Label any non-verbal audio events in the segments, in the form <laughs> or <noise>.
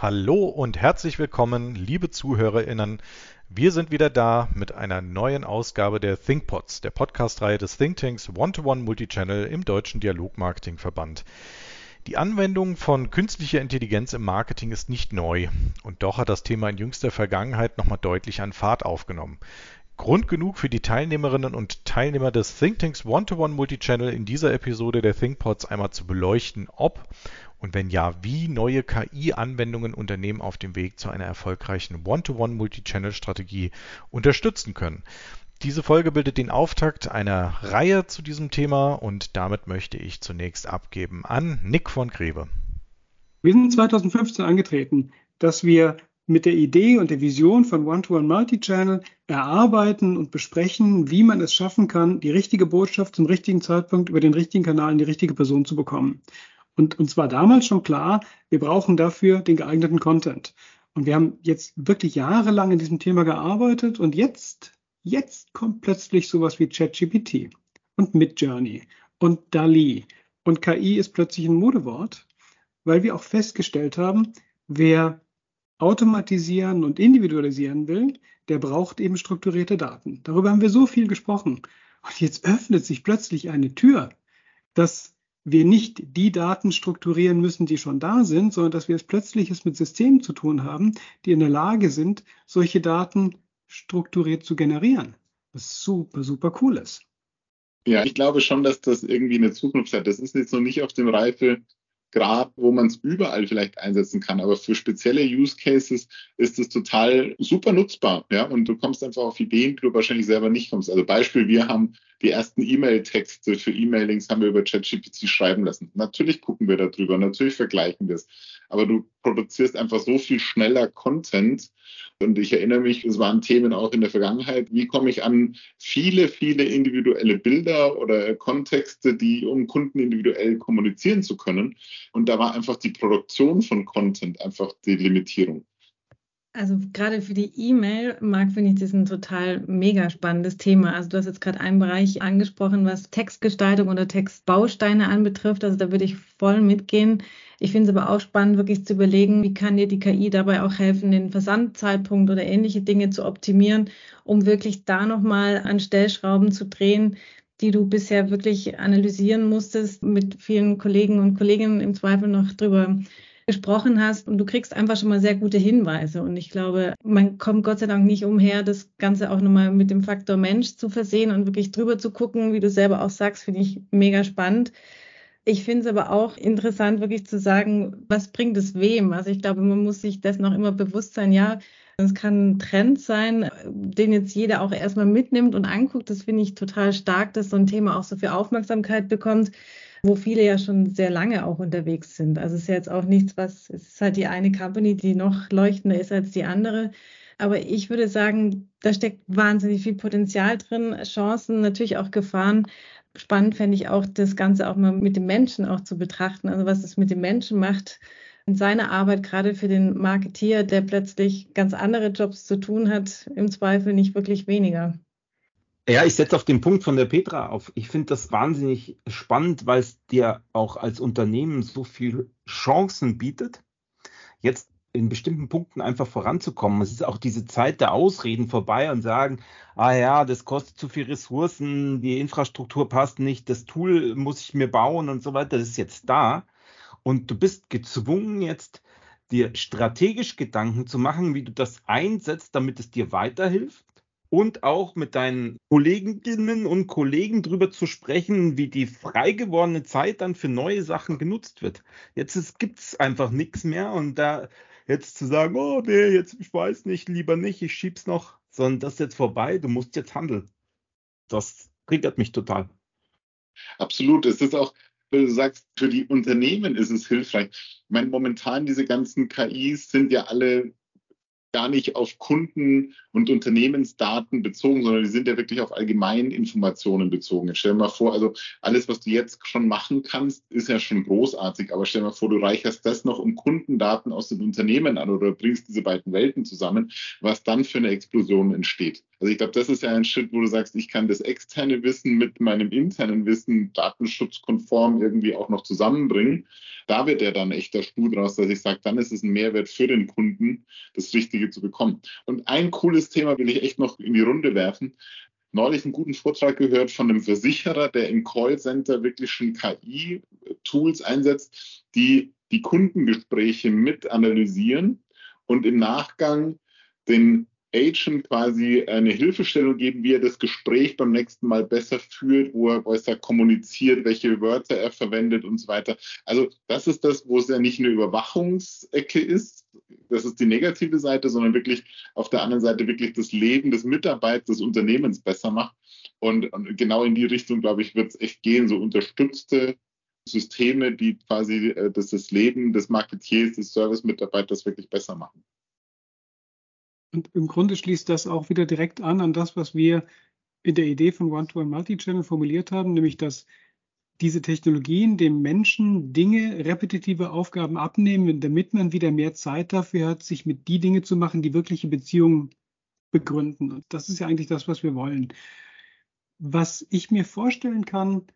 Hallo und herzlich willkommen, liebe ZuhörerInnen. Wir sind wieder da mit einer neuen Ausgabe der ThinkPods, der Podcast-Reihe des Thinktanks One-to-One Multichannel im Deutschen Dialogmarketingverband. Die Anwendung von künstlicher Intelligenz im Marketing ist nicht neu und doch hat das Thema in jüngster Vergangenheit nochmal deutlich an Fahrt aufgenommen. Grund genug für die Teilnehmerinnen und Teilnehmer des Thinktanks One-to-One Multichannel in dieser Episode der ThinkPods einmal zu beleuchten, ob und wenn ja, wie neue KI-Anwendungen Unternehmen auf dem Weg zu einer erfolgreichen One-to-One Multichannel-Strategie unterstützen können. Diese Folge bildet den Auftakt einer Reihe zu diesem Thema und damit möchte ich zunächst abgeben an Nick von Greve. Wir sind 2015 angetreten, dass wir mit der Idee und der Vision von One-to-One Multichannel erarbeiten und besprechen, wie man es schaffen kann, die richtige Botschaft zum richtigen Zeitpunkt über den richtigen Kanal in die richtige Person zu bekommen. Und uns war damals schon klar, wir brauchen dafür den geeigneten Content. Und wir haben jetzt wirklich jahrelang in diesem Thema gearbeitet und jetzt, jetzt kommt plötzlich sowas wie ChatGPT und Midjourney und DALI und KI ist plötzlich ein Modewort, weil wir auch festgestellt haben, wer automatisieren und individualisieren will, der braucht eben strukturierte Daten. Darüber haben wir so viel gesprochen. Und jetzt öffnet sich plötzlich eine Tür, dass wir nicht die Daten strukturieren müssen, die schon da sind, sondern dass wir es plötzlich mit Systemen zu tun haben, die in der Lage sind, solche Daten strukturiert zu generieren. Was super, super cool ist. Ja, ich glaube schon, dass das irgendwie eine Zukunft hat. Das ist jetzt noch nicht auf dem Reife Grad, wo man es überall vielleicht einsetzen kann. Aber für spezielle Use Cases ist es total super nutzbar. Ja, und du kommst einfach auf Ideen, die du wahrscheinlich selber nicht kommst. Also Beispiel, wir haben die ersten E-Mail-Texte für E-Mailings haben wir über ChatGPT schreiben lassen. Natürlich gucken wir darüber, natürlich vergleichen wir es. Aber du produzierst einfach so viel schneller Content. Und ich erinnere mich, es waren Themen auch in der Vergangenheit. Wie komme ich an viele, viele individuelle Bilder oder Kontexte, die um Kunden individuell kommunizieren zu können? Und da war einfach die Produktion von Content einfach die Limitierung. Also gerade für die E-Mail, Marc, finde ich das ein total mega spannendes Thema. Also du hast jetzt gerade einen Bereich angesprochen, was Textgestaltung oder Textbausteine anbetrifft. Also da würde ich voll mitgehen. Ich finde es aber auch spannend, wirklich zu überlegen, wie kann dir die KI dabei auch helfen, den Versandzeitpunkt oder ähnliche Dinge zu optimieren, um wirklich da nochmal an Stellschrauben zu drehen, die du bisher wirklich analysieren musstest, mit vielen Kollegen und Kolleginnen im Zweifel noch drüber gesprochen hast und du kriegst einfach schon mal sehr gute Hinweise. Und ich glaube, man kommt Gott sei Dank nicht umher, das Ganze auch nochmal mit dem Faktor Mensch zu versehen und wirklich drüber zu gucken, wie du selber auch sagst, finde ich mega spannend. Ich finde es aber auch interessant, wirklich zu sagen, was bringt es wem? Also ich glaube, man muss sich das noch immer bewusst sein, ja, es kann ein Trend sein, den jetzt jeder auch erstmal mitnimmt und anguckt. Das finde ich total stark, dass so ein Thema auch so viel Aufmerksamkeit bekommt wo viele ja schon sehr lange auch unterwegs sind. Also es ist ja jetzt auch nichts, was, es ist halt die eine Company, die noch leuchtender ist als die andere. Aber ich würde sagen, da steckt wahnsinnig viel Potenzial drin, Chancen, natürlich auch Gefahren. Spannend fände ich auch, das Ganze auch mal mit dem Menschen auch zu betrachten. Also was es mit dem Menschen macht in seiner Arbeit, gerade für den Marketier, der plötzlich ganz andere Jobs zu tun hat, im Zweifel nicht wirklich weniger. Ja, ich setze auf den Punkt von der Petra auf. Ich finde das wahnsinnig spannend, weil es dir auch als Unternehmen so viele Chancen bietet, jetzt in bestimmten Punkten einfach voranzukommen. Es ist auch diese Zeit der Ausreden vorbei und sagen, ah ja, das kostet zu viel Ressourcen, die Infrastruktur passt nicht, das Tool muss ich mir bauen und so weiter. Das ist jetzt da. Und du bist gezwungen jetzt, dir strategisch Gedanken zu machen, wie du das einsetzt, damit es dir weiterhilft und auch mit deinen Kolleginnen und Kollegen darüber zu sprechen, wie die frei gewordene Zeit dann für neue Sachen genutzt wird. Jetzt gibt es einfach nichts mehr und da jetzt zu sagen, oh nee, jetzt ich weiß nicht, lieber nicht, ich schieb's noch, sondern das ist jetzt vorbei, du musst jetzt handeln. Das triggert mich total. Absolut, es ist auch, du sagst, für die Unternehmen ist es hilfreich. Ich meine, momentan diese ganzen KIs sind ja alle gar nicht auf Kunden- und Unternehmensdaten bezogen, sondern die sind ja wirklich auf allgemeinen Informationen bezogen. Jetzt stell dir mal vor, also alles, was du jetzt schon machen kannst, ist ja schon großartig, aber stell dir mal vor, du reicherst das noch um Kundendaten aus den Unternehmen an oder bringst diese beiden Welten zusammen, was dann für eine Explosion entsteht. Also ich glaube, das ist ja ein Schritt, wo du sagst, ich kann das externe Wissen mit meinem internen Wissen datenschutzkonform irgendwie auch noch zusammenbringen. Da wird ja dann echter Stuhl draus, dass ich sage, dann ist es ein Mehrwert für den Kunden, das Richtige zu bekommen. Und ein cooles Thema will ich echt noch in die Runde werfen neulich einen guten Vortrag gehört von einem Versicherer, der im Callcenter wirklich schon KI-Tools einsetzt, die die Kundengespräche mit analysieren und im Nachgang den Agent quasi eine Hilfestellung geben, wie er das Gespräch beim nächsten Mal besser führt, wo er besser kommuniziert, welche Wörter er verwendet und so weiter. Also das ist das, wo es ja nicht eine Überwachungsecke ist, das ist die negative Seite, sondern wirklich auf der anderen Seite wirklich das Leben des Mitarbeiters, des Unternehmens besser macht. Und, und genau in die Richtung, glaube ich, wird es echt gehen, so unterstützte Systeme, die quasi äh, das, das Leben des Marketiers, des Service-Mitarbeiters wirklich besser machen. Und im Grunde schließt das auch wieder direkt an an das, was wir in der Idee von One-to-One Multi-Channel formuliert haben, nämlich dass diese Technologien dem Menschen Dinge, repetitive Aufgaben abnehmen, damit man wieder mehr Zeit dafür hat, sich mit die Dinge zu machen, die wirkliche Beziehungen begründen. Und das ist ja eigentlich das, was wir wollen. Was ich mir vorstellen kann,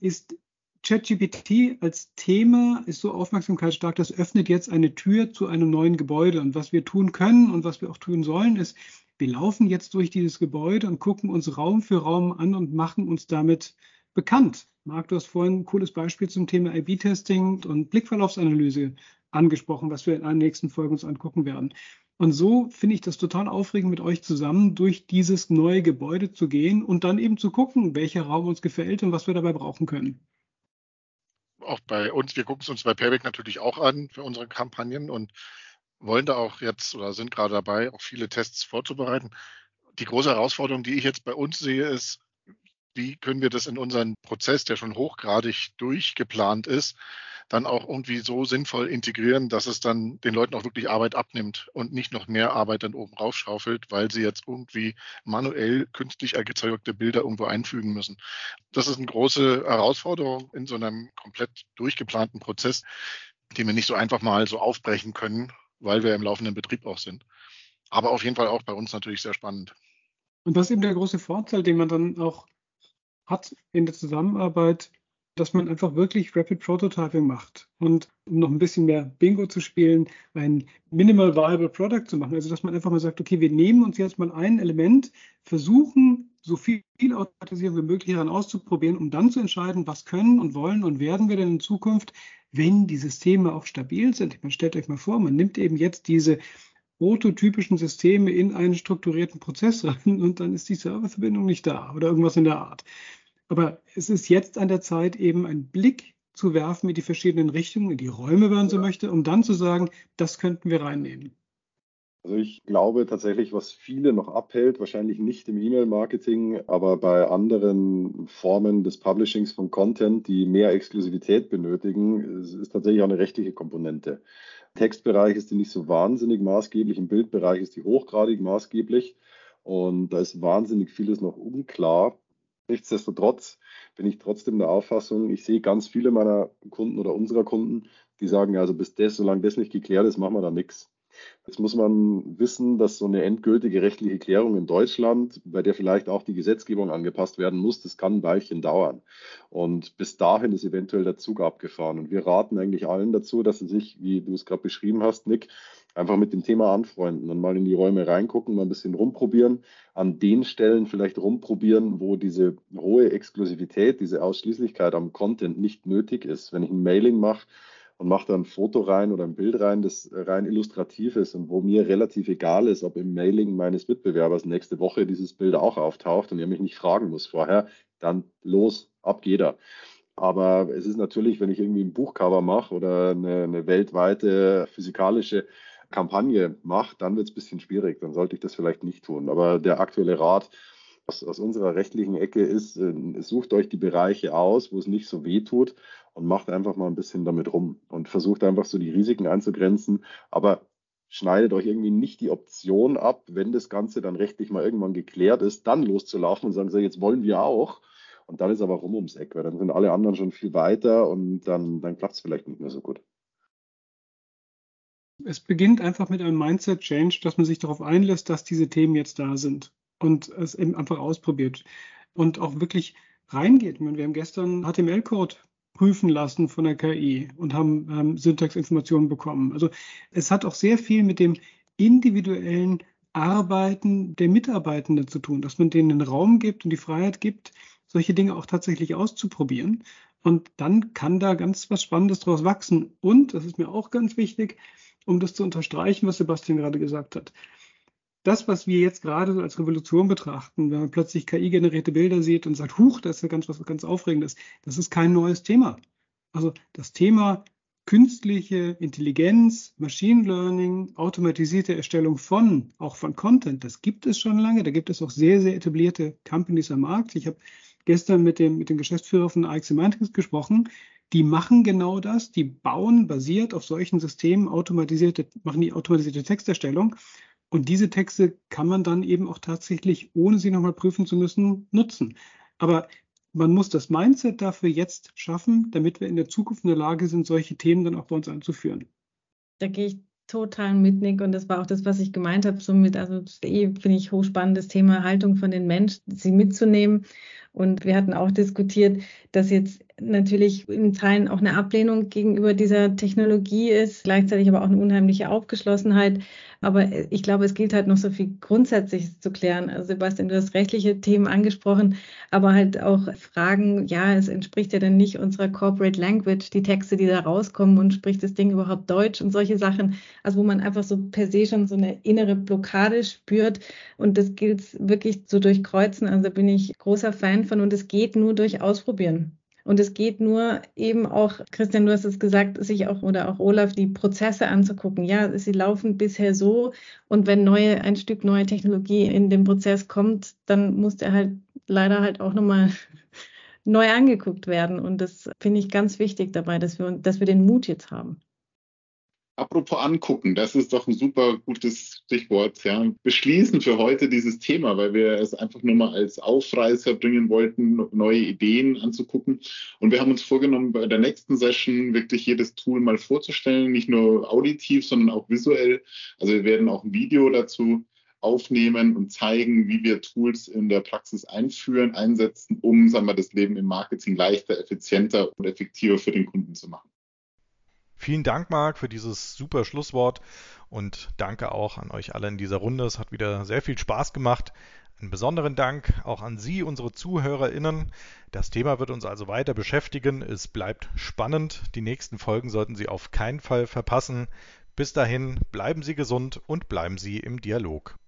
ist ChatGPT als Thema ist so aufmerksamkeitsstark, das öffnet jetzt eine Tür zu einem neuen Gebäude. Und was wir tun können und was wir auch tun sollen, ist, wir laufen jetzt durch dieses Gebäude und gucken uns Raum für Raum an und machen uns damit bekannt. Marc, du hast vorhin ein cooles Beispiel zum Thema A-B-Testing und Blickverlaufsanalyse angesprochen, was wir in den nächsten Folgen uns angucken werden. Und so finde ich das total aufregend, mit euch zusammen durch dieses neue Gebäude zu gehen und dann eben zu gucken, welcher Raum uns gefällt und was wir dabei brauchen können auch bei uns, wir gucken es uns bei Payback natürlich auch an für unsere Kampagnen und wollen da auch jetzt oder sind gerade dabei, auch viele Tests vorzubereiten. Die große Herausforderung, die ich jetzt bei uns sehe, ist, wie können wir das in unseren Prozess, der schon hochgradig durchgeplant ist, dann auch irgendwie so sinnvoll integrieren, dass es dann den Leuten auch wirklich Arbeit abnimmt und nicht noch mehr Arbeit dann oben raufschaufelt, weil sie jetzt irgendwie manuell künstlich erzeugte Bilder irgendwo einfügen müssen. Das ist eine große Herausforderung in so einem komplett durchgeplanten Prozess, den wir nicht so einfach mal so aufbrechen können, weil wir im laufenden Betrieb auch sind. Aber auf jeden Fall auch bei uns natürlich sehr spannend. Und das ist eben der große Vorteil, den man dann auch hat in der Zusammenarbeit dass man einfach wirklich Rapid Prototyping macht und um noch ein bisschen mehr Bingo zu spielen, ein Minimal Viable Product zu machen. Also dass man einfach mal sagt, okay, wir nehmen uns jetzt mal ein Element, versuchen so viel Automatisierung wie möglich daran auszuprobieren, um dann zu entscheiden, was können und wollen und werden wir denn in Zukunft, wenn die Systeme auch stabil sind. Man stellt euch mal vor, man nimmt eben jetzt diese prototypischen Systeme in einen strukturierten Prozess rein und dann ist die Serververbindung nicht da oder irgendwas in der Art. Aber es ist jetzt an der Zeit, eben einen Blick zu werfen in die verschiedenen Richtungen, in die Räume, wenn man so möchte, um dann zu sagen, das könnten wir reinnehmen. Also ich glaube tatsächlich, was viele noch abhält, wahrscheinlich nicht im E-Mail-Marketing, aber bei anderen Formen des Publishings von Content, die mehr Exklusivität benötigen, ist tatsächlich auch eine rechtliche Komponente. Textbereich ist die nicht so wahnsinnig maßgeblich, im Bildbereich ist die hochgradig maßgeblich und da ist wahnsinnig vieles noch unklar. Nichtsdestotrotz bin ich trotzdem der Auffassung, ich sehe ganz viele meiner Kunden oder unserer Kunden, die sagen, also bis das, solange das nicht geklärt ist, machen wir da nichts. Jetzt muss man wissen, dass so eine endgültige rechtliche Klärung in Deutschland, bei der vielleicht auch die Gesetzgebung angepasst werden muss, das kann ein Weilchen dauern. Und bis dahin ist eventuell der Zug abgefahren. Und wir raten eigentlich allen dazu, dass sie sich, wie du es gerade beschrieben hast, Nick, einfach mit dem Thema anfreunden und mal in die Räume reingucken, mal ein bisschen rumprobieren, an den Stellen vielleicht rumprobieren, wo diese hohe Exklusivität, diese Ausschließlichkeit am Content nicht nötig ist. Wenn ich ein Mailing mache und mache da ein Foto rein oder ein Bild rein, das rein illustrativ ist und wo mir relativ egal ist, ob im Mailing meines Mitbewerbers nächste Woche dieses Bild auch auftaucht und er mich nicht fragen muss vorher, dann los, ab jeder. Aber es ist natürlich, wenn ich irgendwie ein Buchcover mache oder eine, eine weltweite physikalische Kampagne macht, dann wird es ein bisschen schwierig. Dann sollte ich das vielleicht nicht tun. Aber der aktuelle Rat aus, aus unserer rechtlichen Ecke ist, äh, sucht euch die Bereiche aus, wo es nicht so weh tut und macht einfach mal ein bisschen damit rum und versucht einfach so die Risiken einzugrenzen. Aber schneidet euch irgendwie nicht die Option ab, wenn das Ganze dann rechtlich mal irgendwann geklärt ist, dann loszulaufen und sagen, so, jetzt wollen wir auch. Und dann ist aber rum ums Eck, weil dann sind alle anderen schon viel weiter und dann, dann klappt es vielleicht nicht mehr so gut es beginnt einfach mit einem Mindset-Change, dass man sich darauf einlässt, dass diese Themen jetzt da sind. und es eben einfach ausprobiert und auch wirklich reingeht. Ich meine, wir haben gestern HTML-Code prüfen lassen von der KI und haben, haben Syntaxinformationen bekommen. Also es hat auch sehr viel mit dem individuellen Arbeiten der Mitarbeitenden zu tun, dass man denen den Raum gibt und die Freiheit gibt, solche Dinge auch tatsächlich auszuprobieren. Und dann kann da ganz was Spannendes draus wachsen. Und, das ist mir auch ganz wichtig, um das zu unterstreichen, was Sebastian gerade gesagt hat. Das, was wir jetzt gerade als Revolution betrachten, wenn man plötzlich KI-generierte Bilder sieht und sagt, huch, das ist ja ganz was ganz Aufregendes, das ist kein neues Thema. Also das Thema künstliche Intelligenz, Machine Learning, automatisierte Erstellung von, auch von Content, das gibt es schon lange. Da gibt es auch sehr, sehr etablierte Companies am Markt. Ich habe gestern mit dem, mit dem Geschäftsführer von AX Semantics gesprochen. Die machen genau das. Die bauen basiert auf solchen Systemen automatisierte, machen die automatisierte Texterstellung. Und diese Texte kann man dann eben auch tatsächlich, ohne sie nochmal prüfen zu müssen, nutzen. Aber man muss das Mindset dafür jetzt schaffen, damit wir in der Zukunft in der Lage sind, solche Themen dann auch bei uns anzuführen. Da gehe ich total mit, Nick. Und das war auch das, was ich gemeint habe. Somit, also eh finde ich hochspannendes Thema Haltung von den Menschen, sie mitzunehmen. Und wir hatten auch diskutiert, dass jetzt natürlich in Teilen auch eine Ablehnung gegenüber dieser Technologie ist, gleichzeitig aber auch eine unheimliche Aufgeschlossenheit. Aber ich glaube, es gilt halt noch so viel Grundsätzliches zu klären. Also Sebastian, du hast rechtliche Themen angesprochen, aber halt auch Fragen, ja, es entspricht ja dann nicht unserer Corporate Language, die Texte, die da rauskommen und spricht das Ding überhaupt Deutsch und solche Sachen. Also wo man einfach so per se schon so eine innere Blockade spürt und das gilt wirklich zu durchkreuzen. Also da bin ich großer Fan von und es geht nur durch Ausprobieren. Und es geht nur eben auch, Christian, du hast es gesagt, sich auch oder auch Olaf, die Prozesse anzugucken. Ja, sie laufen bisher so und wenn neue, ein Stück neue Technologie in den Prozess kommt, dann muss der halt leider halt auch nochmal <laughs> neu angeguckt werden. Und das finde ich ganz wichtig dabei, dass wir, dass wir den Mut jetzt haben. Apropos angucken, das ist doch ein super gutes Stichwort. Ja. Beschließen für heute dieses Thema, weil wir es einfach nur mal als Aufreißer bringen wollten, neue Ideen anzugucken. Und wir haben uns vorgenommen, bei der nächsten Session wirklich jedes Tool mal vorzustellen, nicht nur auditiv, sondern auch visuell. Also wir werden auch ein Video dazu aufnehmen und zeigen, wie wir Tools in der Praxis einführen, einsetzen, um sagen wir, das Leben im Marketing leichter, effizienter und effektiver für den Kunden zu machen. Vielen Dank, Marc, für dieses super Schlusswort und danke auch an euch alle in dieser Runde. Es hat wieder sehr viel Spaß gemacht. Einen besonderen Dank auch an Sie, unsere ZuhörerInnen. Das Thema wird uns also weiter beschäftigen. Es bleibt spannend. Die nächsten Folgen sollten Sie auf keinen Fall verpassen. Bis dahin, bleiben Sie gesund und bleiben Sie im Dialog.